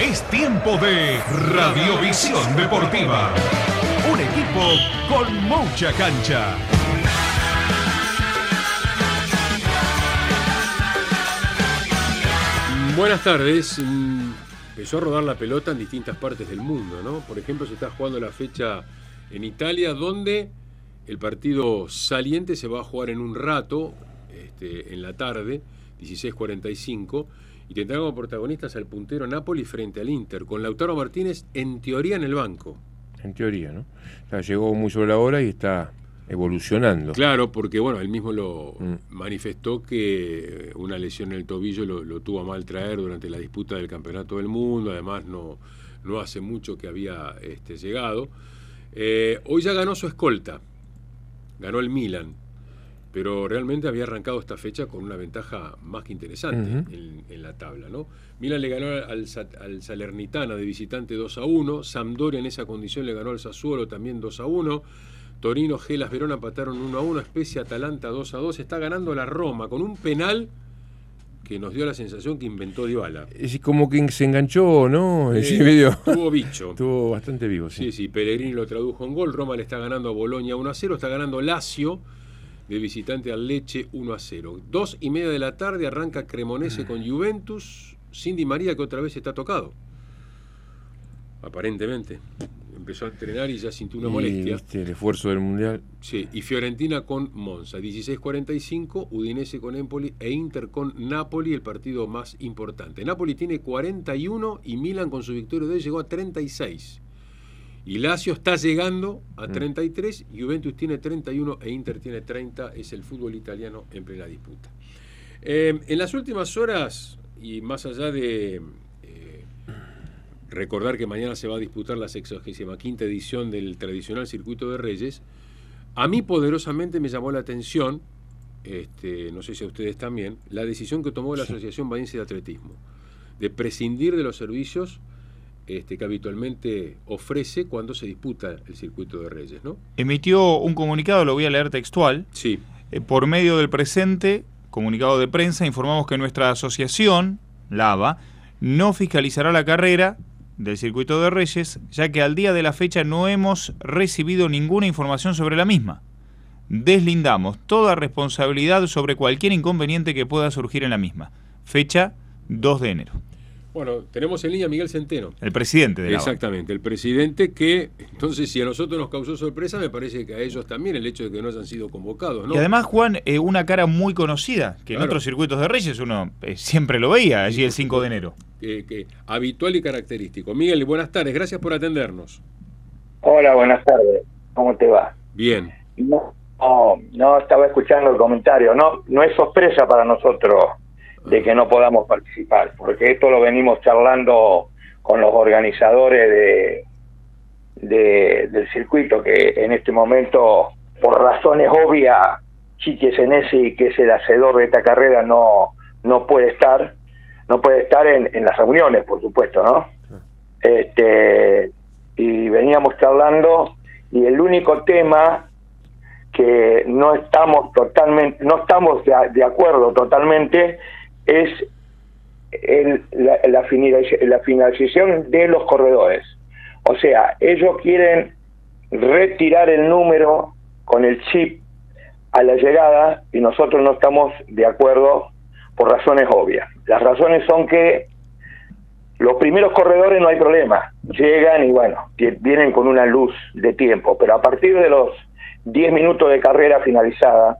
Es tiempo de Radiovisión Deportiva. Un equipo con mucha cancha. Buenas tardes. Mm, Empezó a rodar la pelota en distintas partes del mundo, ¿no? Por ejemplo, se está jugando la fecha en Italia, donde el partido saliente se va a jugar en un rato, este, en la tarde, 16.45, y tendrá como protagonistas al puntero Napoli frente al Inter, con Lautaro Martínez en teoría en el banco. En teoría, ¿no? O sea, llegó muy sobre la hora y está evolucionando. Claro, porque bueno, él mismo lo Mm. manifestó que una lesión en el tobillo lo, lo tuvo a mal traer durante la disputa del campeonato del mundo, además no, no hace mucho que había este, llegado. Eh, hoy ya ganó su escolta, ganó el Milan, pero realmente había arrancado esta fecha con una ventaja más que interesante en, en la tabla. ¿no? Milan le ganó al, Sa- al Salernitana de visitante 2 a 1, Sampdoria en esa condición le ganó al Sassuolo también 2 a 1. Torino, Gelas, Verona empataron 1 a 1, Especia, Atalanta 2 a 2. Está ganando la Roma con un penal que nos dio la sensación que inventó Dybala. Es como que se enganchó, ¿no? Eh, medio- tuvo bicho. Estuvo bastante vivo, sí. Sí, sí, Pellegrini lo tradujo en gol. Roma le está ganando a Boloña 1 a 0. Está ganando Lazio de visitante al Leche 1 a 0. Dos y media de la tarde arranca Cremonese con Juventus. Cindy María que otra vez está tocado. Aparentemente. Empezó a entrenar y ya sintió una Y, molestia. viste, el esfuerzo del Mundial. Sí, y Fiorentina con Monza, 16-45, Udinese con Empoli e Inter con Napoli, el partido más importante. Napoli tiene 41 y Milan con su victoria de hoy llegó a 36. Y Lazio está llegando a Mm. 33, Juventus tiene 31 e Inter tiene 30, es el fútbol italiano en plena disputa. Eh, en las últimas horas, y más allá de eh, recordar que mañana se va a disputar la 65 edición del tradicional Circuito de Reyes, a mí poderosamente me llamó la atención, este, no sé si a ustedes también, la decisión que tomó la Asociación Valencia de Atletismo, de prescindir de los servicios este, que habitualmente ofrece cuando se disputa el Circuito de Reyes, ¿no? emitió un comunicado, lo voy a leer textual. Sí. Eh, por medio del presente comunicado de prensa, informamos que nuestra asociación, LAVA, no fiscalizará la carrera del Circuito de Reyes, ya que al día de la fecha no hemos recibido ninguna información sobre la misma. Deslindamos toda responsabilidad sobre cualquier inconveniente que pueda surgir en la misma. Fecha 2 de enero. Bueno, tenemos en línea a Miguel Centeno. El presidente de. Exactamente, el presidente que, entonces, si a nosotros nos causó sorpresa, me parece que a ellos también el hecho de que no hayan sido convocados, ¿no? Y además, Juan, eh, una cara muy conocida, que en otros circuitos de Reyes uno eh, siempre lo veía, allí el 5 de enero. que- que habitual y característico. Miguel, buenas tardes, gracias por atendernos. Hola, buenas tardes. ¿Cómo te va? Bien. No, no, no estaba escuchando el comentario. No, no es sorpresa para nosotros de que no podamos participar, porque esto lo venimos charlando con los organizadores de, de- del circuito, que en este momento, por razones obvias, Chique Senesi, que es el hacedor de esta carrera, no, no puede estar, no puede estar en, en las reuniones, por supuesto, ¿no? Este, y veníamos charlando y el único tema que no estamos totalmente no estamos de, de acuerdo totalmente es el- la, la la finalización de los corredores. O sea ellos quieren retirar el número con el chip a la llegada y nosotros no estamos de acuerdo por razones obvias. Las razones son que Los primeros corredores no hay problema, llegan y bueno, vienen con una luz de tiempo, pero a partir de los 10 minutos de carrera finalizada,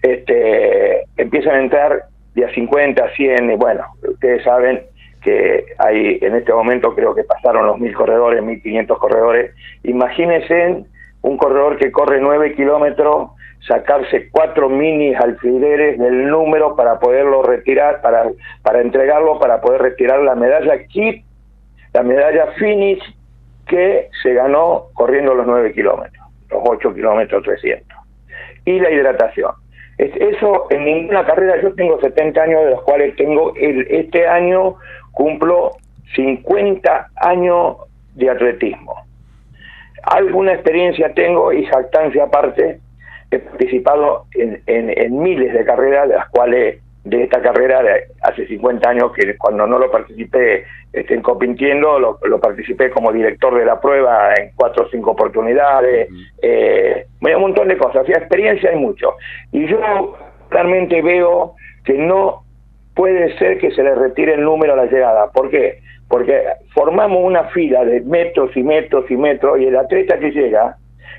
este, empiezan a entrar de a 50, a 100, y bueno, ustedes saben que hay en este momento creo que pasaron los 1000 corredores, 1500 corredores. Imagínense un corredor que corre 9 kilómetros, sacarse cuatro mini alfileres del número para poderlo retirar, para, para entregarlo, para poder retirar la medalla kit, la medalla finish que se ganó corriendo los 9 kilómetros, los 8 kilómetros 300. Y la hidratación. Es- Eso en ninguna carrera, yo tengo 70 años, de los cuales tengo, el, este año cumplo 50 años de atletismo. Alguna experiencia tengo y jactancia aparte, he participado en, en- en miles de carreras, de las cuales de esta carrera de hace 50 años, que cuando no lo participé en compitiendo, lo, lo participé como director de la prueba en cuatro o cinco oportunidades, eh, bueno, un montón de cosas, o sea, experiencia hay mucho. Y yo realmente veo que no puede ser que se le retire el número a la llegada. ¿Por qué? Porque formamos una fila de metros y metros y metros y el atleta que llega,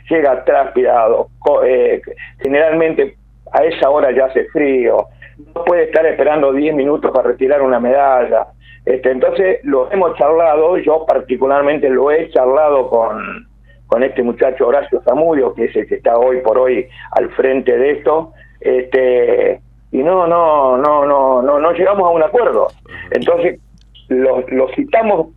llega transpirado, eh, generalmente a esa hora ya hace frío, no puede estar esperando 10 minutos para retirar una medalla. Este, entonces lo hemos charlado, yo particularmente lo he charlado con, con este muchacho Horacio Zamudio, que es el que está hoy por hoy al frente de esto, este, y no, no, no, no, no, no llegamos a un acuerdo. Entonces lo, lo citamos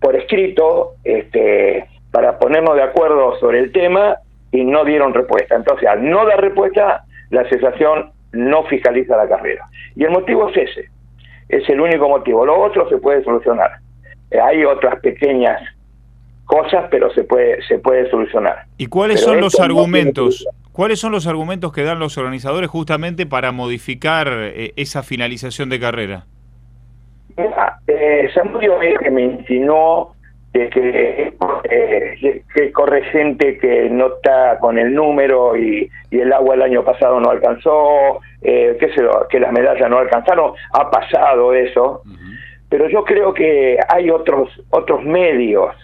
por escrito, este, para ponernos de acuerdo sobre el tema y no dieron respuesta. Entonces, al no dar respuesta, la asociación no fiscaliza la carrera. Y el motivo es ese, es el único motivo. Lo otro se puede solucionar. Eh, hay otras pequeñas cosas, pero se puede se puede solucionar. ¿Y cuáles Pero son los no argumentos? ¿Cuáles son los argumentos que dan los organizadores justamente para modificar eh, esa finalización de carrera? Mira, eh, Samudio que me insinuó de que, eh, que corre gente que no está con el número y, y el agua el año pasado no alcanzó, eh, qué sé yo, que las medallas no alcanzaron, ha pasado eso, pero yo creo que hay otros otros medios,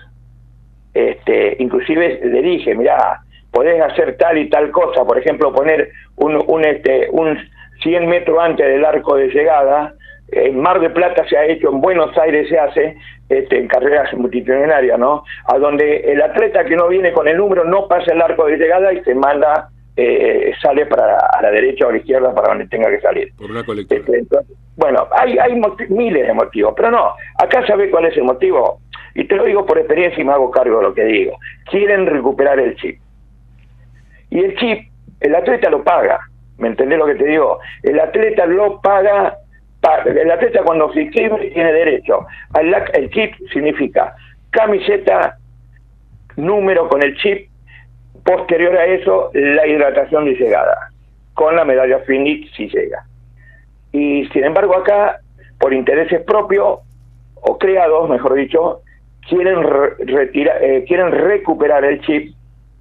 este, inclusive le dije, mira, podés hacer tal y tal cosa, por ejemplo, poner un, un, este, un 100 metros antes del arco de llegada, en Mar de Plata se ha hecho, en Buenos Aires se hace, este, en carreras multitudinarias, ¿no? A donde el atleta que no viene con el número no pasa el arco de llegada y se manda, eh, sale para a la derecha o a la izquierda para donde tenga que salir. Por una colectora. Este, entonces, bueno, hay, hay miles de motivos, pero no, acá sabe cuál es el motivo. Y te lo digo por experiencia y me hago cargo de lo que digo. Quieren recuperar el chip. Y el chip, el atleta lo paga. ¿Me entendés lo que te digo? El atleta lo paga. El atleta cuando se inscribe tiene derecho. al la- El chip significa camiseta, número con el chip, posterior a eso la hidratación de llegada, con la medalla Phoenix si llega. Y sin embargo acá, por intereses propios, o creados, mejor dicho, quieren re- retira- eh, quieren recuperar el chip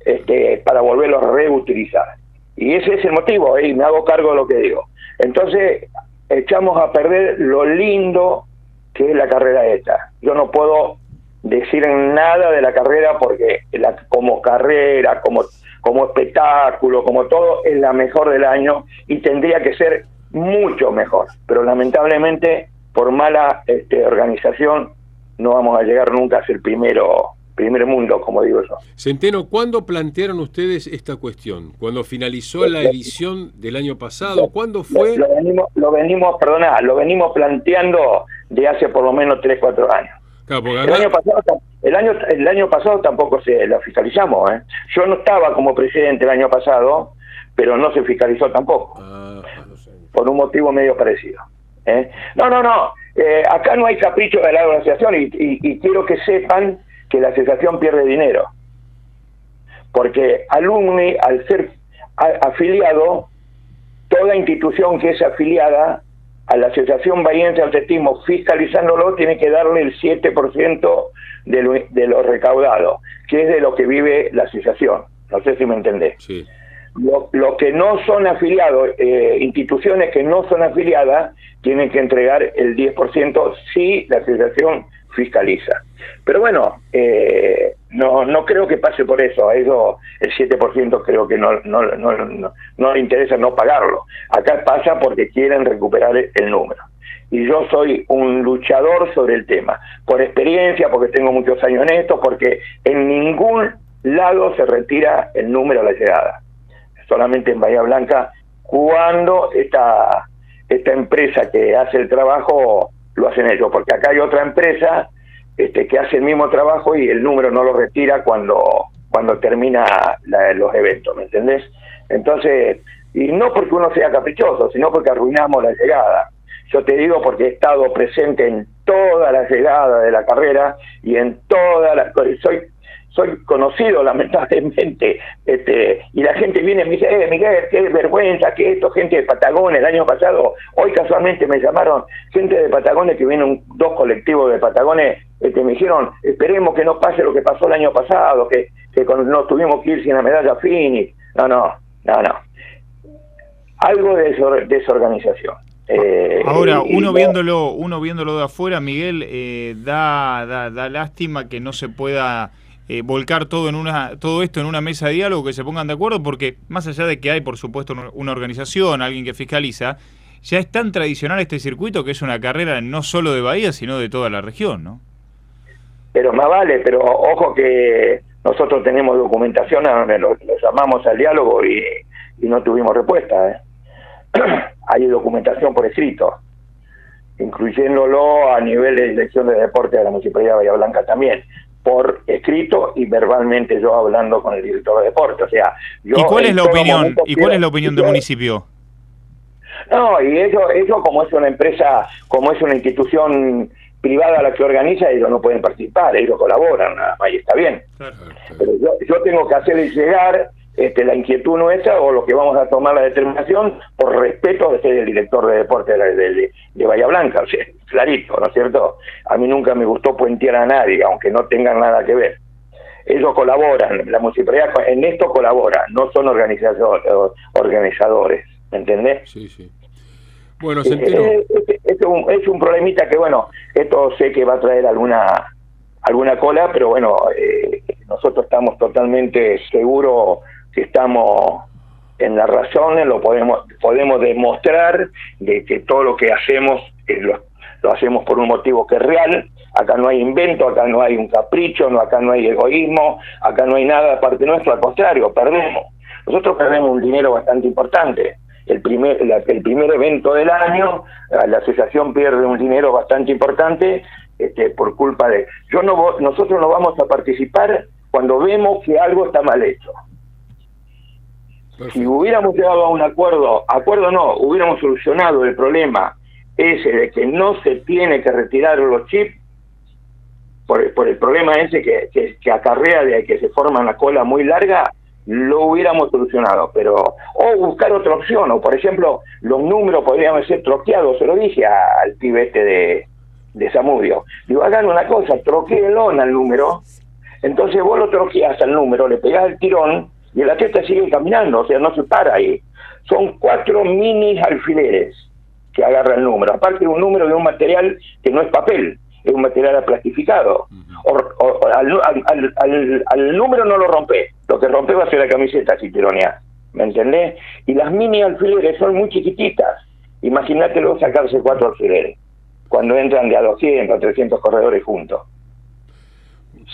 este, para volverlo a reutilizar. Y ese es el motivo, ¿eh? y me hago cargo de lo que digo. Entonces, echamos a perder lo lindo que es la carrera esta. Yo no puedo decir nada de la carrera porque la- como carrera, como, como espectáculo, como todo, es la mejor del año y tendría que ser mucho mejor. Pero lamentablemente, por mala este, organización, no vamos a llegar nunca a ser primero, primer mundo, como digo yo. Centeno, ¿cuándo plantearon ustedes esta cuestión? ¿Cuando finalizó la edición del año pasado? ¿Cuándo fue? Lo, lo venimos, lo venimos, perdona, lo venimos planteando de hace por lo menos 3, 4 años. Claro, El acá- año pasado, el año, el año pasado tampoco se lo fiscalizamos. ¿eh? Yo no estaba como presidente el año pasado, pero no se fiscalizó tampoco, Ah, no sé. por un motivo medio parecido. ¿eh? No, no, no. eh, acá no hay capricho de la asociación y, y- y quiero que sepan que la asociación pierde dinero. Porque alumni, al ser afiliado, toda institución que es afiliada a la Asociación Bahiense de Atletismo fiscalizándolo tiene que darle el 7% de lo, de lo recaudado, que es de lo que vive la asociación. No sé si me entendés. Sí. Lo, lo que no son afiliados, eh, instituciones que no son afiliadas, tienen que entregar el 10% si la asociación fiscaliza. Pero bueno, eh, no, no creo que pase por eso. A ellos el 7% creo que no, no, no, no, le interesa no pagarlo. Acá pasa porque quieren recuperar el número. Y yo soy un luchador sobre el tema, por experiencia, porque tengo muchos años en esto, porque en ningún lado se retira el número a la llegada. Solamente en Bahía Blanca, cuando esta, esta empresa que hace el trabajo lo hacen ellos, porque acá hay otra empresa este, que hace el mismo trabajo y el número no lo retira cuando, cuando termina los eventos, ¿me entendés? Entonces, y no porque uno sea caprichoso, sino porque arruinamos la llegada. Yo te digo porque he estado presente en toda la llegada de la carrera y en toda la... Soy soy conocido lamentablemente, este, y la gente viene y me dice, eh, Miguel, qué vergüenza que esto, gente de Patagones, el año pasado, hoy casualmente me llamaron gente de Patagones, que vienen dos colectivos de Patagones, este, me dijeron, esperemos que no pase lo que pasó el año pasado, que, que no tuvimos que ir sin la medalla Fini, no, no, no, no. Algo de desorganización. Eh, Ahora, uno viéndolo, uno viéndolo de afuera, Miguel, eh, da, da, da lástima que no se pueda eh, volcar todo en una todo esto en una mesa de diálogo que se pongan de acuerdo porque más allá de que hay por supuesto una organización alguien que fiscaliza ya es tan tradicional este circuito que es una carrera no solo de Bahía sino de toda la región no pero más vale pero ojo que nosotros tenemos documentación a donde lo, llamamos al diálogo y, no tuvimos respuesta ¿eh? hay documentación por escrito incluyéndolo a nivel de dirección de deporte de la Municipalidad de Bahía Blanca también por escrito y verbalmente yo hablando con el director de deporte. O sea, yo ¿Y cuál es la opinión? ¿Y cuál es la opinión del municipio? No, y ellos, ellos como es una empresa, como es una institución privada la que organiza, ellos no pueden participar, ellos colaboran, ahí está bien. Pero yo, yo tengo que hacerles llegar este, la inquietud nuestra o lo que vamos a tomar la determinación por respeto de ser el director de deporte de, de, Bahía Blanca, o sea, clarito, ¿no es cierto? A mí nunca me gustó puentear a nadie, aunque no tengan nada que ver. Ellos colaboran, la municipalidad en esto colabora, no son organizadores, organizadores ¿me entendés? Sí, sí. Bueno, se eh, eh, es, un, es un problemita que, bueno, esto sé que va a traer alguna alguna cola, pero bueno, eh, nosotros estamos totalmente seguros que estamos en la razón, lo podemos, podemos demostrar de que todo lo que hacemos eh, lo, hacemos por un motivo que es real, acá no hay invento, acá no hay un capricho, no, acá no hay egoísmo, acá no hay nada aparte nuestro, al contrario, perdemos. Nosotros perdemos un dinero bastante importante. El primer, el primer evento del año, la asociación pierde un dinero bastante importante este, por culpa de... Yo no, nosotros no vamos a participar cuando vemos que algo está mal hecho. Si hubiéramos llegado a un acuerdo, acuerdo no, hubiéramos solucionado el problema ese de que no se tiene que retirar los chips, por, el problema ese que, acarrea de que se forma una cola muy larga, lo hubiéramos solucionado, pero o buscar otra opción, o por ejemplo, los números podrían ser troqueados, se lo dije al pibe este de, de Samudio. Digo, hagan una cosa, troqueenlo al número, entonces vos lo troqueas al número, le pegás el tirón y el atleta sigue caminando, o sea, no se para ahí. Son cuatro mini alfileres que agarra el número, aparte de un número de un material que no es papel, es un material plastificado. O, al, número no lo rompe, lo que rompe va a ser la camiseta si tironea, ¿me entendés? Y las mini alfileres son muy chiquititas, imagínatelo sacarse cuatro alfileres, cuando entran de a 200 a 300 corredores juntos.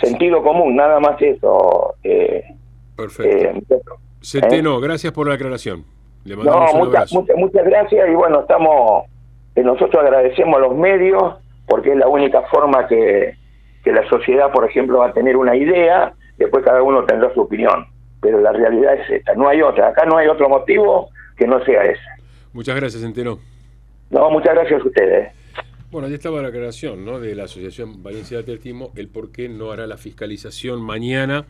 Sentido común, nada más eso. Eh, Perfecto. Eh, Centeno, gracias por la aclaración. Le no, muchas, muchas, gracias y bueno, estamos, eh, nosotros agradecemos a los medios porque es la única forma que, que la sociedad, por ejemplo, va a tener una idea, después cada uno tendrá su opinión, pero la realidad es esta, no hay otra, acá no hay otro motivo que no sea ese. Muchas gracias, Centeno. No, muchas gracias a ustedes. Bueno, ahí estaba la aclaración ¿no? de la Asociación Valencia de Atletismo, el por qué no hará la fiscalización mañana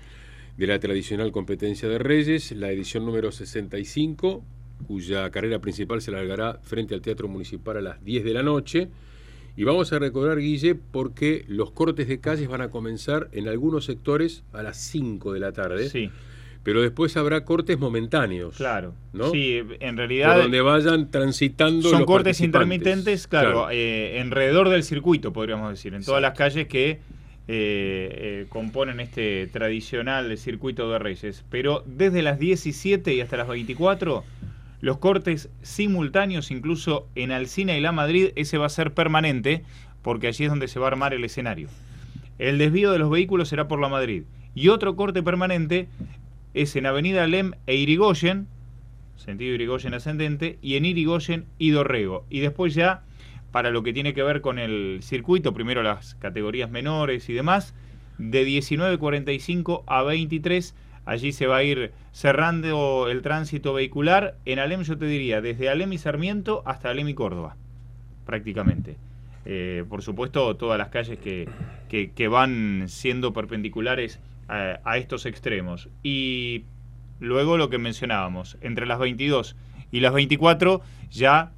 de la tradicional competencia de Reyes, la edición número 65, cuya carrera principal se largará frente al Teatro Municipal a las 10 de la noche. Y vamos a recordar, Guille, porque los cortes de calles van a comenzar en algunos sectores a las 5 de la tarde. Sí. Pero después habrá cortes momentáneos. Claro. ¿no? Sí, en Por realidad donde vayan transitando son los cortes intermitentes, claro, eh, alrededor del circuito, podríamos decir, en todas las calles que eh, eh, componen este tradicional circuito de Reyes. Pero desde las 17 y hasta las 24, los cortes simultáneos, incluso en Alcina y La Madrid, ese va a ser permanente, porque allí es donde se va a armar el escenario. El desvío de los vehículos será por La Madrid. Y otro corte permanente es en Avenida Lem e Irigoyen, sentido Irigoyen ascendente, y en Irigoyen y Dorrego. Y después ya, para lo que tiene que ver con el circuito, primero las categorías menores y demás, de 19.45 a 23, allí se va a ir cerrando el tránsito vehicular. En Alem yo te diría, desde Alem y Sarmiento hasta Alem y Córdoba, prácticamente. Eh, por supuesto, todas las calles que, que, van siendo perpendiculares a, a estos extremos. Y luego lo que mencionábamos, entre las 22 y las 24 ya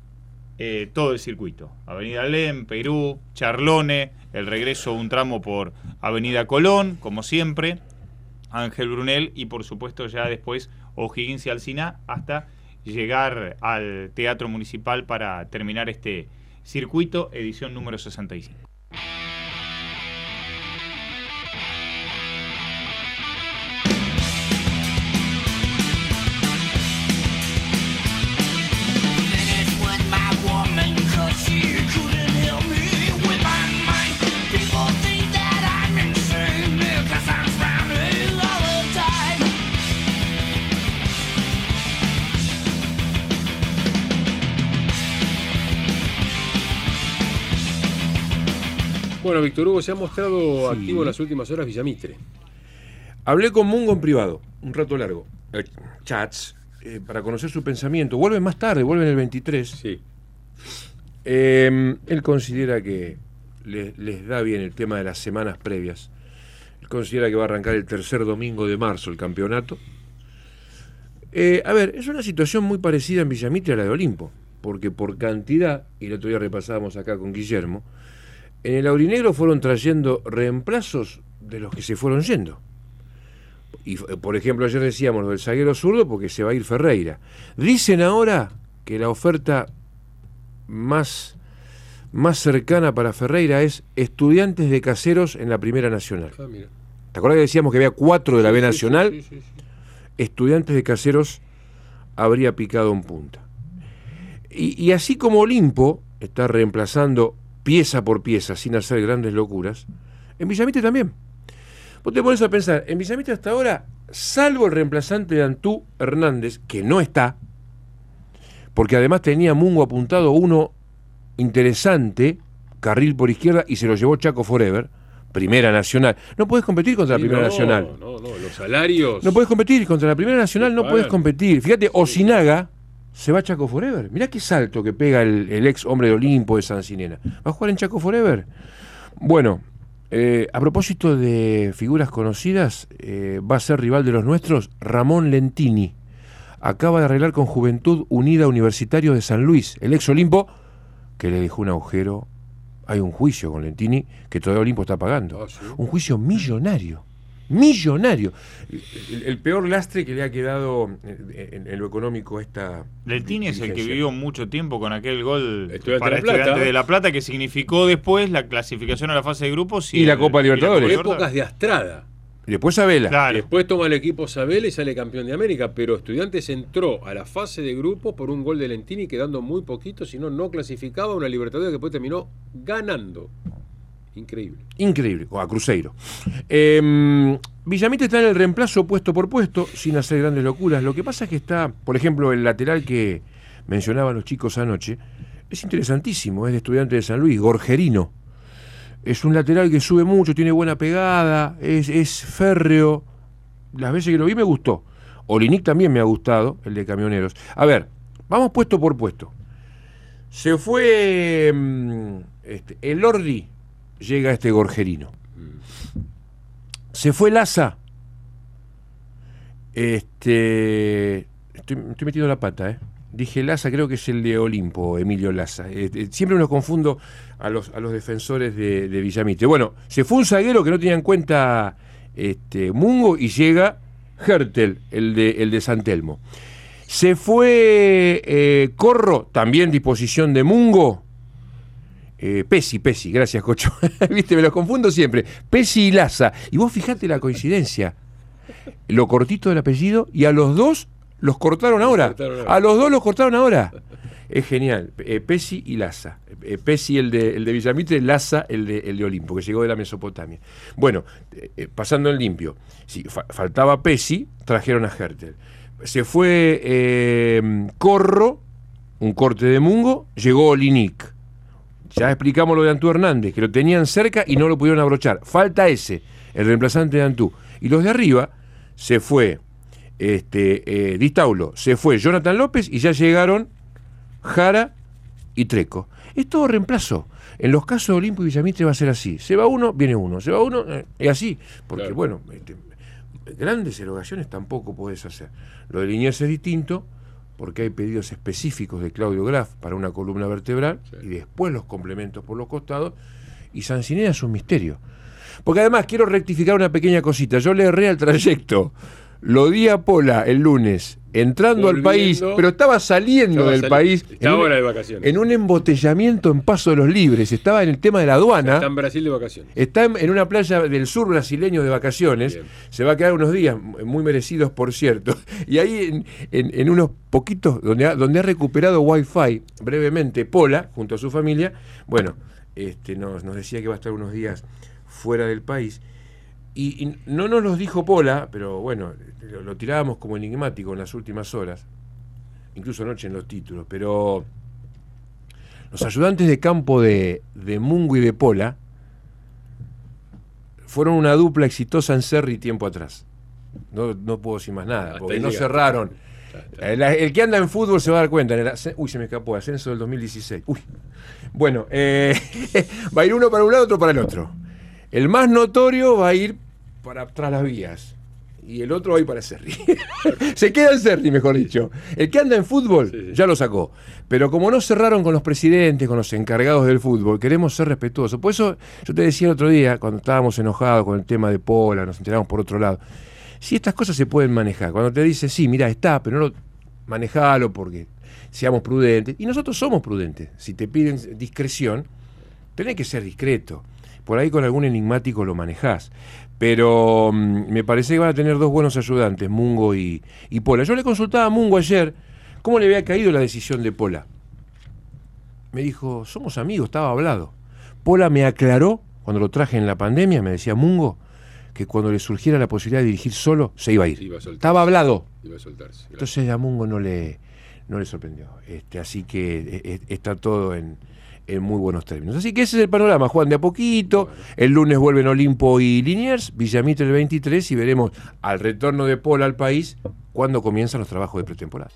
eh, todo el circuito. Avenida Lem, Perú, Charlone, el regreso un tramo por Avenida Colón, como siempre, Ángel Brunel y por supuesto ya después O'Higgins y Alcina hasta llegar al Teatro Municipal para terminar este circuito, edición número 65. Bueno, Víctor Hugo se ha mostrado activo en las últimas horas Villamitre. Hablé con Mungo en privado, un rato largo, eh, chats, eh, para conocer su pensamiento. Vuelven más tarde, vuelven el 23. Sí. Eh, él considera que le- les da bien el tema de las semanas previas. Él considera que va a arrancar el tercer domingo de marzo el campeonato. Eh, a ver, es una situación muy parecida en Villamitre a la de Olimpo, porque por cantidad, y el otro día repasábamos acá con Guillermo, en el Aurinegro fueron trayendo reemplazos de los que se fueron yendo. Y eh, por ejemplo, ayer decíamos lo del zaguero zurdo porque se va a ir Ferreira. Dicen ahora que la oferta más, más cercana para Ferreira es estudiantes de caseros en la Primera Nacional. Ah, mira. ¿Te acuerdas que decíamos que había cuatro de la B Nacional? sí, sí, sí. Estudiantes de caseros habría picado en punta. Y, y así como Olimpo está reemplazando pieza por pieza sin hacer grandes locuras, en Villamite también. Vos te pones a pensar, en Villamite hasta ahora, salvo el reemplazante de Antú Hernández, que no está, porque además tenía Mungo apuntado uno interesante, carril por izquierda, y se lo llevó Chaco Forever, Primera Nacional. No puedes competir contra la Primera no, Nacional. No, no, los salarios. No puedes competir contra la Primera Nacional, no puedes competir. Fíjate, Osinaga se va a Chaco Forever. Mirá qué salto que pega el, el ex hombre de Olimpo de San Sinena. ¿Va a jugar en Chaco Forever? Bueno, eh, a propósito de figuras conocidas, eh, va a ser rival de los nuestros Ramón Lentini. Acaba de arreglar con Juventud Unida Universitario de San Luis, el ex Olimpo, que le dejó un agujero. Hay un juicio con Lentini que todavía Olimpo está pagando. Ah, sí. Un juicio millonario. Millonario. El, el peor lastre que le ha quedado en, en- en lo económico esta. Lentini es el que vivió mucho tiempo con aquel gol Estudiante para de La Plata. Estudiantes de La Plata que significó después la clasificación a la fase de grupos Y la el- Copa Libertadores. Copa Épocas de Astrada. Y después Abela. Claro. Después toma el equipo Sabel y sale campeón de América, pero Estudiantes entró a la fase de grupo por un gol de Lentini quedando muy poquito, si no, no clasificaba a una Libertadores que después terminó ganando. Increíble. Increíble, o a Cruzeiro. Eh, está en el reemplazo puesto por puesto, sin hacer grandes locuras. Lo que pasa es que está, por ejemplo, el lateral que mencionaban los chicos anoche, es interesantísimo, es de estudiante de San Luis, Gorgerino. Es un lateral que sube mucho, tiene buena pegada, es, es férreo. Las veces que lo vi me gustó. Olinic también me ha gustado, el de camioneros. A ver, vamos puesto por puesto. Se fue mm, este, el Ordi, llega este Gorgerino. Se fue Laza. Este. Estoy, estoy metiendo la pata, ¿eh? Dije Laza, creo que es el de Olimpo, Emilio Laza. Eh, eh, siempre los confundo a los, a los defensores de, de Villamite. Bueno, se fue un zaguero que no tenía en cuenta este, Mungo y llega Hertel, el de, el de San Telmo. Se fue eh, Corro, también disposición de Mungo. Eh, Pesi, Pesi, gracias, Cocho. Viste, me los confundo siempre. Pesi y Laza. Y vos fijate la coincidencia. Lo cortito del apellido y a los dos los cortaron ahora. A los dos los cortaron ahora. Es genial. Eh, Pesi y Laza. Eh, Pesi el de, el de Villamitre, Laza el de, el de Olimpo, que llegó de la Mesopotamia. Bueno, pasando en limpio. Si fa- faltaba Pesi, trajeron a Hertel. Se fue Corro, un corte de Mungo, llegó Olinic. Ya explicamos lo de Antú Hernández, que lo tenían cerca y no lo pudieron abrochar. Falta ese, el reemplazante de Antú. Y los de arriba se fue este, eh, Di Staulo, se fue Jonathan López y ya llegaron Jara y Treco. Es todo reemplazo. En los casos de Olimpo y Villamitre va a ser así. Se va uno, viene uno. Se va uno, eh, es así. Porque, Claro. bueno, este, grandes erogaciones tampoco puedes hacer. Lo de Liniers es distinto porque hay pedidos específicos de Claudio Graf para una columna vertebral Sí. y después los complementos por los costados. Y Sancinea es un misterio. Porque además quiero rectificar una pequeña cosita. Yo le erré al trayecto. Lo di a Pola el lunes, entrando al país, pero estaba saliendo Estaba del sali- país. Estaba en un- ahora de vacaciones. en un embotellamiento en Paso de los Libres. Estaba en el tema de la aduana. Está en Brasil de vacaciones. Está en, en una playa del sur brasileño de vacaciones. Bien. Se va a quedar unos días, muy merecidos, por cierto. Y ahí, en, en- en unos poquitos, donde ha, donde ha recuperado Wi-Fi brevemente, Pola, junto a su familia, bueno, este, nos, nos decía que va a estar unos días fuera del país. Y, y no nos los dijo Pola, pero bueno, lo, lo tirábamos como enigmático en las últimas horas, incluso anoche en los títulos, pero los ayudantes de campo de, de Mungo y de Pola fueron una dupla exitosa en Cerri tiempo atrás. No, no puedo decir más nada, porque no llega. cerraron. El, el que anda en fútbol se va a dar cuenta. en el uy, se me escapó, ascenso del 2016. Uy. Bueno, eh, va a ir uno para un lado, otro para el otro. El más notorio va a ir para tras las vías. Y el otro va a ir para Cerri. se queda en Cerri, mejor dicho. El que anda en fútbol Sí, sí. ya lo sacó. Pero como no cerraron con los presidentes, con los encargados del fútbol, queremos ser respetuosos. Por eso yo te decía el otro día, cuando estábamos enojados con el tema de Pola, nos enteramos por otro lado. Si estas cosas se pueden manejar, cuando te dice, sí, mira, está, pero no lo manejalo porque seamos prudentes. Y nosotros somos prudentes. Si te piden discreción, tenés que ser discreto. Por ahí con algún enigmático lo manejás. Pero mm, me parece que van a tener dos buenos ayudantes, Mungo y, y Pola. Yo le consultaba a Mungo ayer cómo le había caído la decisión de Pola. Me dijo, somos amigos, estaba hablado. Pola me aclaró, cuando lo traje en la pandemia, me decía Mungo, que cuando le surgiera la posibilidad de dirigir solo, se iba a ir. Iba a estaba hablado. Iba a soltarse. Gracias. Entonces a Mungo no le, no le sorprendió. Este, así que eh, eh, está todo en, en muy buenos términos. Así que ese es el panorama, Juan, de a poquito. El lunes vuelven Olimpo y Liniers, Villamitre el 23 y veremos al retorno de Pola al país cuando comienzan los trabajos de pretemporada.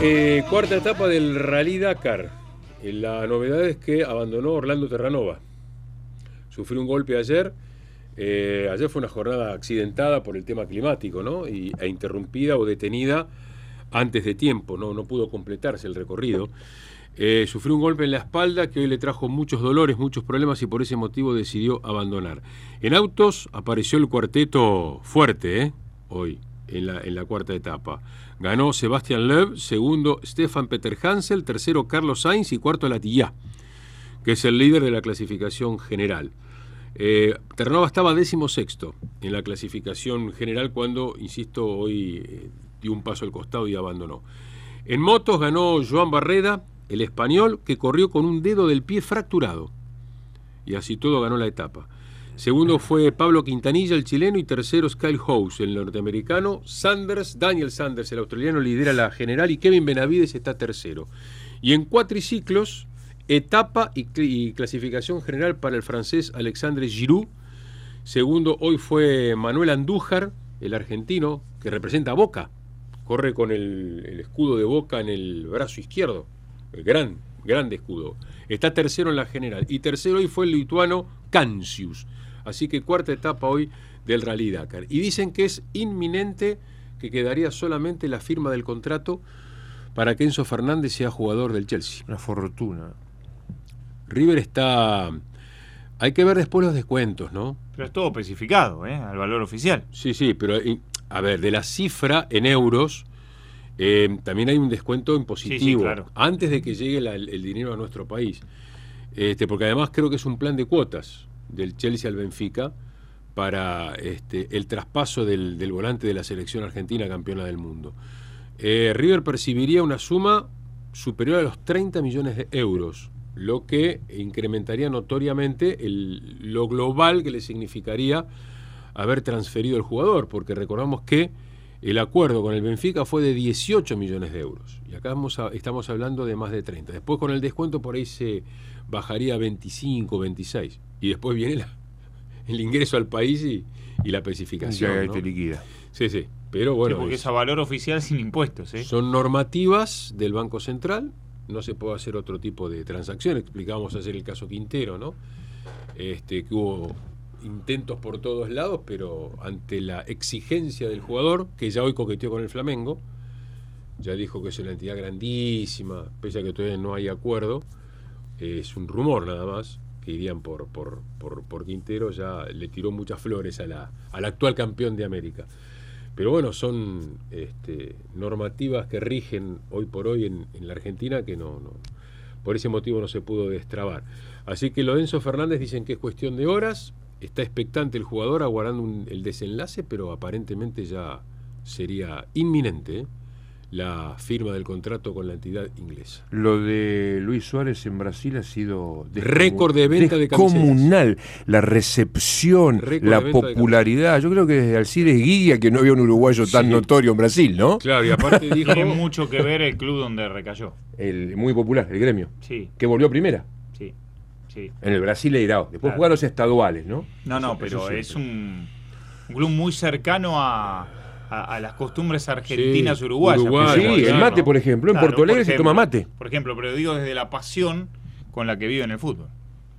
Eh, cuarta etapa del Rally Dakar. Eh, La novedad es que abandonó Orlando Terranova. Sufrió un golpe ayer. Eh, ayer fue una jornada accidentada por el tema climático, ¿no? Y, e interrumpida o detenida antes de tiempo, ¿no? No pudo completarse el recorrido. Sufrió un golpe en la espalda que hoy le trajo muchos dolores, muchos problemas y por ese motivo decidió abandonar. En autos apareció el cuarteto fuerte, ¿eh? Hoy, en la, cuarta etapa. Ganó Sebastián Loeb, segundo Stefan Peter Hansel, tercero Carlos Sainz y cuarto Latilla, que es el líder de la clasificación general. Eh, Terranova estaba décimo sexto en la clasificación general cuando, insisto, hoy eh, dio un paso al costado y abandonó. En motos ganó Joan Barreda, el español, que corrió con un dedo del pie fracturado. Y así todo ganó la etapa. Segundo fue Pablo Quintanilla, el chileno, y tercero Kyle House, el norteamericano. Sanders, Daniel Sanders, el australiano, lidera la general y Kevin Benavides está tercero. Y en cuatriciclos, etapa y, cl- y clasificación general para el francés Alexandre Giroud. Segundo hoy fue Manuel Andújar, el argentino, que representa Boca. Corre con el, el escudo de Boca en el brazo izquierdo. gran, grande escudo. Está tercero en la general. Y tercero hoy fue el lituano Cancius. Así que cuarta etapa hoy del Rally Dakar. Y dicen que es inminente que quedaría solamente la firma del contrato para que Enzo Fernández sea jugador del Chelsea. Una fortuna. River está... Hay que ver después los descuentos, ¿no? Pero es todo especificado, ¿eh? Al valor oficial. Sí, sí, pero a ver, de la cifra en euros, eh, también hay un descuento impositivo Sí, sí, claro. antes de que llegue la- el dinero a nuestro país. Este, porque además creo que es un plan de cuotas del Chelsea al Benfica para este, el traspaso del, del volante de la selección argentina campeona del mundo. Eh, River percibiría una suma superior a los 30 millones de euros, lo que incrementaría notoriamente el- lo global que le significaría haber transferido el jugador, porque recordamos que el acuerdo con el Benfica fue de 18 millones de euros, y acá estamos hablando de más de 30. Después con el descuento por ahí se bajaría a 25, 26, y después viene la- el ingreso al país y, y la especificación. Ya ¿no? te liquida. Sí, sí, pero Sí, bueno, porque es- es a valor oficial sin impuestos, ¿eh? son normativas del Banco Central, no se puede hacer otro tipo de transacción. Explicábamos ayer el caso Quintero, ¿no? Este, que hubo intentos por todos lados, pero ante la exigencia del jugador, que ya hoy coqueteó con el Flamengo, ya dijo que es una entidad grandísima, pese a que todavía no hay acuerdo, es un rumor nada más, irían por, por, por, por Quintero, ya le tiró muchas flores a la, al actual campeón de América. Pero bueno, son este, normativas que rigen hoy por hoy en, la Argentina que no, por ese motivo no se pudo destrabar. Así que lo de Enzo Fernández dicen que es cuestión de horas, está expectante el jugador aguardando el desenlace, pero aparentemente ya sería inminente ¿eh? La firma del contrato con la entidad inglesa. Lo de Luis Suárez en Brasil ha sido Récord de venta de descomunal. La recepción, la popularidad. Yo creo que desde Alcides Guía que no había un uruguayo tan notorio en Brasil, ¿no? Claro, y aparte dijo... Tiene mucho que ver el club donde recayó. El muy popular, el gremio. Sí, Que volvió primera sí, sí. en el Brasileirao. Después Claro. jugaron los estaduales, ¿no? No, no, Eso- pero eso es un club muy cercano a, a- a las costumbres argentinas Sí, uruguayas. Sí, el ¿no? mate, por ejemplo. En Claro, Porto Alegre por se toma mate. Por ejemplo, pero digo desde la pasión con la que vive en el fútbol.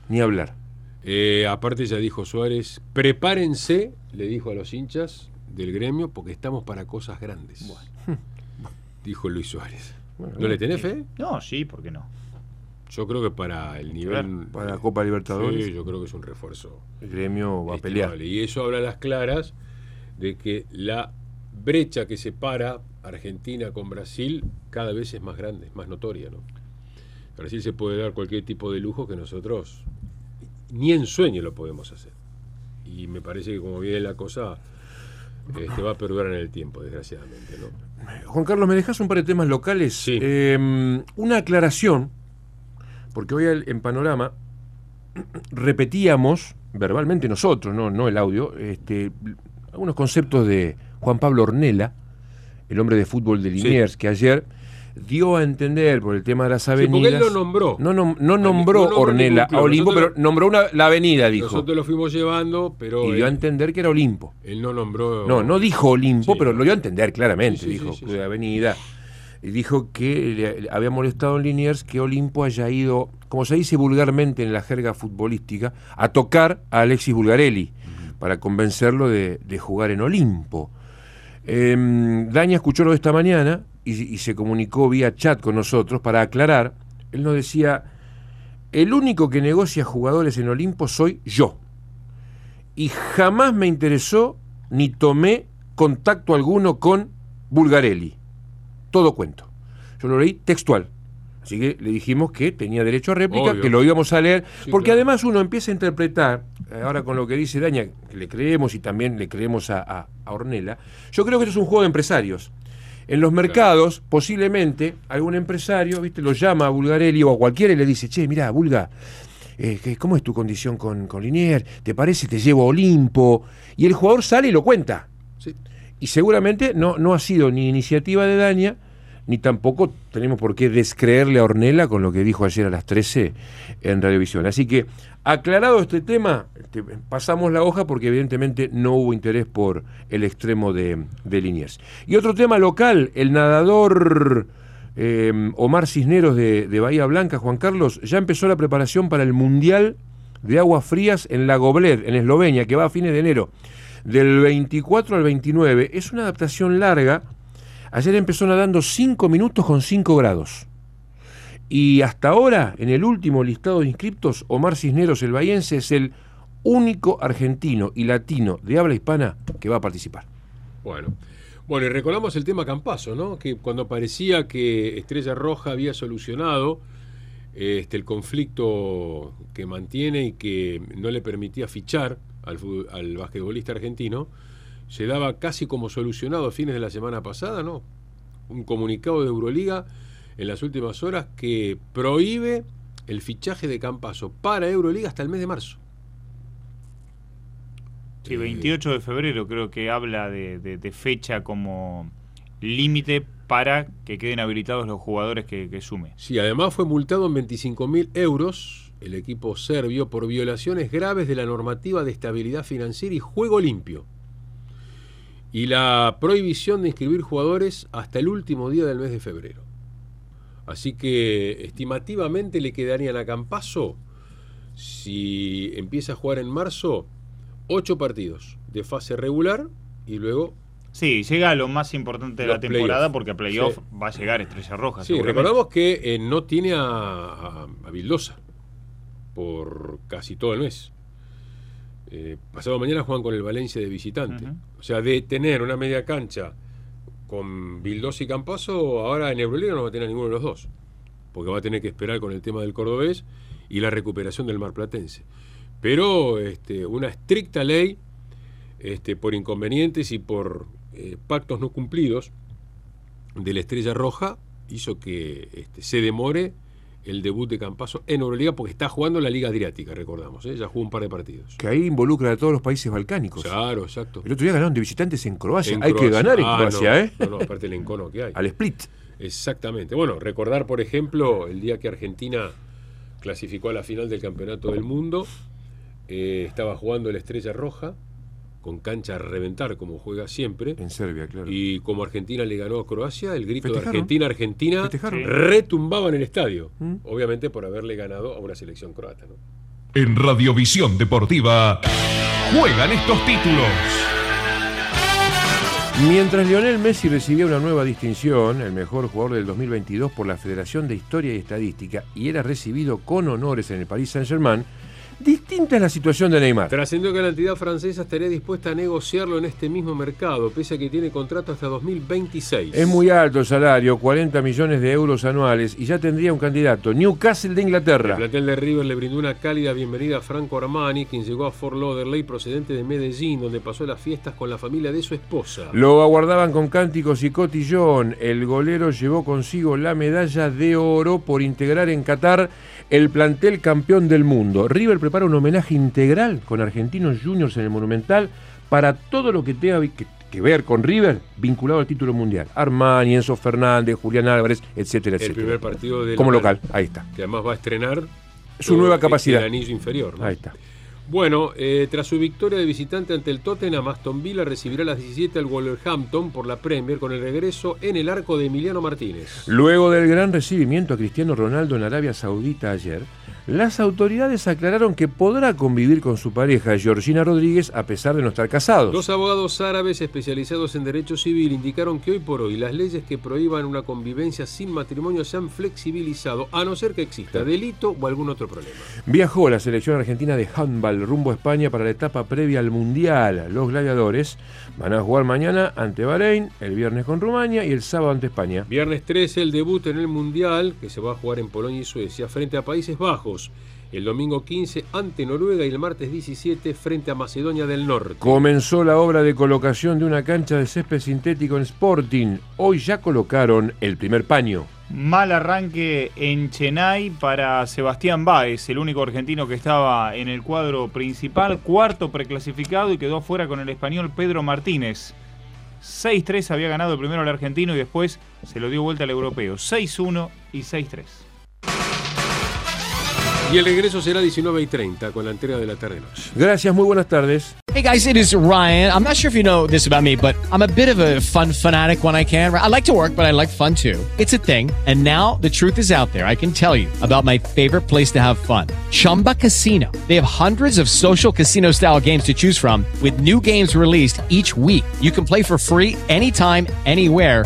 Ni hablar. Eh, aparte ya dijo Suárez, prepárense, le dijo a los hinchas del gremio, porque estamos para cosas grandes. Dijo Luis Suárez. Bueno, ¿No le tenés fe? No, sí, ¿por qué no? Yo creo que para el nivel... Para la Copa Libertadores. Sí, yo creo que es un refuerzo. El gremio va a pelear. Y eso habla a las claras de que la brecha que separa Argentina con Brasil cada vez es más grande, es más notoria. ¿no? Brasil se puede dar cualquier tipo de lujo que nosotros ni en sueño lo podemos hacer. Y me parece que como viene la cosa, este, va a perdurar en el tiempo, desgraciadamente. ¿no? Juan Carlos, ¿me dejas un par de temas locales? Sí. Eh, una aclaración, porque hoy en Panorama repetíamos verbalmente nosotros, no, no el audio, este, algunos conceptos de Juan Pablo Ornella, el hombre de fútbol de Liniers, que ayer dio a entender por el tema de las Sí, avenidas. porque él lo nombró. No, nom- no No nombró Ornella a Olimpo, Nosotros- pero nombró una, la avenida, dijo. Nosotros lo fuimos llevando, pero Y dio a entender que era Olimpo. él no nombró... No, no dijo Olimpo, Sí. pero lo dio a entender claramente. Sí, sí, dijo sí, sí, de sí. Avenida. Y dijo que le, le había molestado en Liniers que Olimpo haya ido, como se dice vulgarmente en la jerga futbolística, a tocar a Alexis Bulgarelli para convencerlo de, de jugar en Olimpo. Em, Daña escuchó lo de esta mañana y, y se comunicó vía chat con nosotros para aclarar. Él nos decía, el único que negocia jugadores en Olimpo soy yo y jamás me interesó ni tomé contacto alguno con Bulgarelli. Todo cuento. Yo lo leí textual. Así que le dijimos que tenía derecho a réplica, Obvio. que lo íbamos a leer, Sí, porque claro. además uno empieza a interpretar, eh, ahora con lo que dice Daña, que le creemos y también le creemos a, a, a Ornella, yo creo que esto es un juego de empresarios. En los mercados, posiblemente, algún empresario, viste, lo llama a Bulgarelli o a cualquiera y le dice, che, mira, Bulga, eh, ¿qué- ¿cómo es tu condición con, con Linier? ¿Te parece? Te llevo a Olimpo. Y el jugador sale y lo cuenta. Sí. Y seguramente no, no ha sido ni iniciativa de Daña, ni tampoco tenemos por qué descreerle a Ornella con lo que dijo ayer a las 13 en Radiovisión. Así que, aclarado este tema, este, pasamos la hoja porque evidentemente no hubo interés por el extremo de, de Liniers. Y otro tema local, el nadador eh, Omar Cisneros de, Bahía Blanca, Juan Carlos, ya empezó la preparación para el Mundial de Aguas Frías en Lagobled, en Eslovenia, que va a fines de enero, del 24 al 29. Es una adaptación larga. Ayer empezó nadando 5 minutos con 5 grados. Y hasta ahora, en el último listado de inscriptos, Omar Cisneros, el bahiense, es el único argentino y latino de habla hispana que va a participar. Bueno. Bueno, y recordamos el tema Campaso, ¿no? Que cuando parecía que Estrella Roja había solucionado este, el conflicto que mantiene y que no le permitía fichar al, al basquetbolista argentino, se daba casi como solucionado a fines de la semana pasada, ¿no? Un comunicado de Euroliga en las últimas horas que prohíbe el fichaje de Campaso para Euroliga hasta el mes de marzo. Sí, 28 de febrero creo que habla de, de- de fecha como límite para que queden habilitados los jugadores que, que sume. Sí, además fue multado en 25.000 euros el equipo serbio por violaciones graves de la normativa de estabilidad financiera y juego limpio. Y la prohibición de inscribir jugadores hasta el último día del mes de febrero. Así que estimativamente le quedarían a Campaso, si empieza a jugar en marzo, ocho partidos de fase regular y luego Sí, llega a lo más importante de la temporada porque a playoff Sí. va a llegar Estrella Roja. Sí, recordamos que eh, no tiene a, a, a Vildosa por casi todo el mes. Eh, pasado mañana juegan con el Valencia de visitante. O sea, de tener una media cancha con Vildosa y Campaso, ahora en Euroliga no va a tener ninguno de los dos. Porque va a tener que esperar con el tema del cordobés y la recuperación del marplatense. Pero este, una estricta ley este, por inconvenientes y por eh, pactos no cumplidos de la Estrella Roja hizo que este, se demore el debut de Campaso en Euroliga porque está jugando la Liga Adriática, recordamos, ¿eh? ya jugó un par de partidos. Que ahí involucra a todos los países balcánicos. Claro, exacto. El otro día ganaron de visitantes en Croacia. En Hay que ganar en Ah, Croacia, no, ¿eh? No, no, aparte el encono que hay. Al split. Exactamente. Bueno, recordar, por ejemplo, el día que Argentina clasificó a la final del Campeonato del Mundo, eh, estaba jugando la Estrella Roja, con cancha a reventar como juega siempre. En Serbia, claro. Y como Argentina le ganó a Croacia, el grito de Festejaron. Argentina, Argentina, Festejaron. retumbaba en el estadio. ¿Mm? Obviamente por haberle ganado a una selección croata. ¿no? En Radiovisión Deportiva juegan estos títulos. Mientras Lionel Messi recibía una nueva distinción, el mejor jugador del 2022 por la Federación de Historia y Estadística, y era recibido con honores en el Paris Saint-Germain, distinta es la situación de Neymar. Trascendió que la entidad francesa estaría dispuesta a negociarlo en este mismo mercado, pese a que tiene contrato hasta 2026. Es muy alto el salario, 40 millones de euros anuales, y ya tendría un candidato, Newcastle de El Inglaterra. plantel de River le brindó una cálida bienvenida a Franco Armani, quien llegó a Fort Lauderdale procedente de Medellín, donde pasó las fiestas con la familia de su esposa. Lo aguardaban con cánticos y cotillón. El golero llevó consigo la medalla de oro por integrar en Qatar el plantel campeón del mundo. River prepara un homenaje integral con Argentinos Juniors en el Monumental para todo lo que tenga que, que ver con River vinculado al título mundial. Armani, Enzo Fernández, Julián Álvarez, etcétera, El etcétera. primer partido de Como local, ahí está. que además va a estrenar Su nueva el- capacidad. El anillo inferior. ¿no? Ahí está. Bueno, eh, tras su victoria de visitante ante el Tottenham, Aston Villa recibirá a las 17 al Wolverhampton por la Premier con el regreso en el arco de Emiliano Martínez. Luego del gran recibimiento a Cristiano Ronaldo en Arabia Saudita ayer, las autoridades aclararon que podrá convivir con su pareja, Georgina Rodríguez, a pesar de no estar casados. Dos abogados árabes especializados en derecho civil indicaron que hoy por hoy las leyes que prohíban una convivencia sin matrimonio se han flexibilizado, a no ser que exista delito o algún otro problema. Viajó la selección argentina de handball rumbo a España para la etapa previa al Mundial. Los gladiadores van a jugar mañana ante Bahrein, el viernes con Rumania y el sábado ante España. Viernes 13 el debut en el Mundial, que se va a jugar en Polonia y Suecia, frente a Países Bajos. El domingo 15 ante Noruega y el martes 17 frente a Macedonia del Norte. Comenzó la obra de colocación de una cancha de césped sintético en Sporting. Hoy ya colocaron el primer paño. Mal arranque en Chennai para Sebastián Báez, el único argentino que estaba en el cuadro principal, cuarto preclasificado y quedó fuera con el español Pedro Martínez. 6-3 había ganado primero el argentino y después se lo dio vuelta al europeo. 6-1 y 6-3. Y el regreso será 19 y 30 con la entrega de la tarde-noche. Gracias, muy buenas tardes. Hey guys, it is Ryan. I'm not sure if you know this about me, but I'm a bit of a fun fanatic when I can. I like to work, but I like fun too. It's a thing. And now the truth is out there. I can tell you about my favorite place to have fun Chumba Casino. They have hundreds of social casino style games to choose from, with new games released each week. You can play for free anytime, anywhere.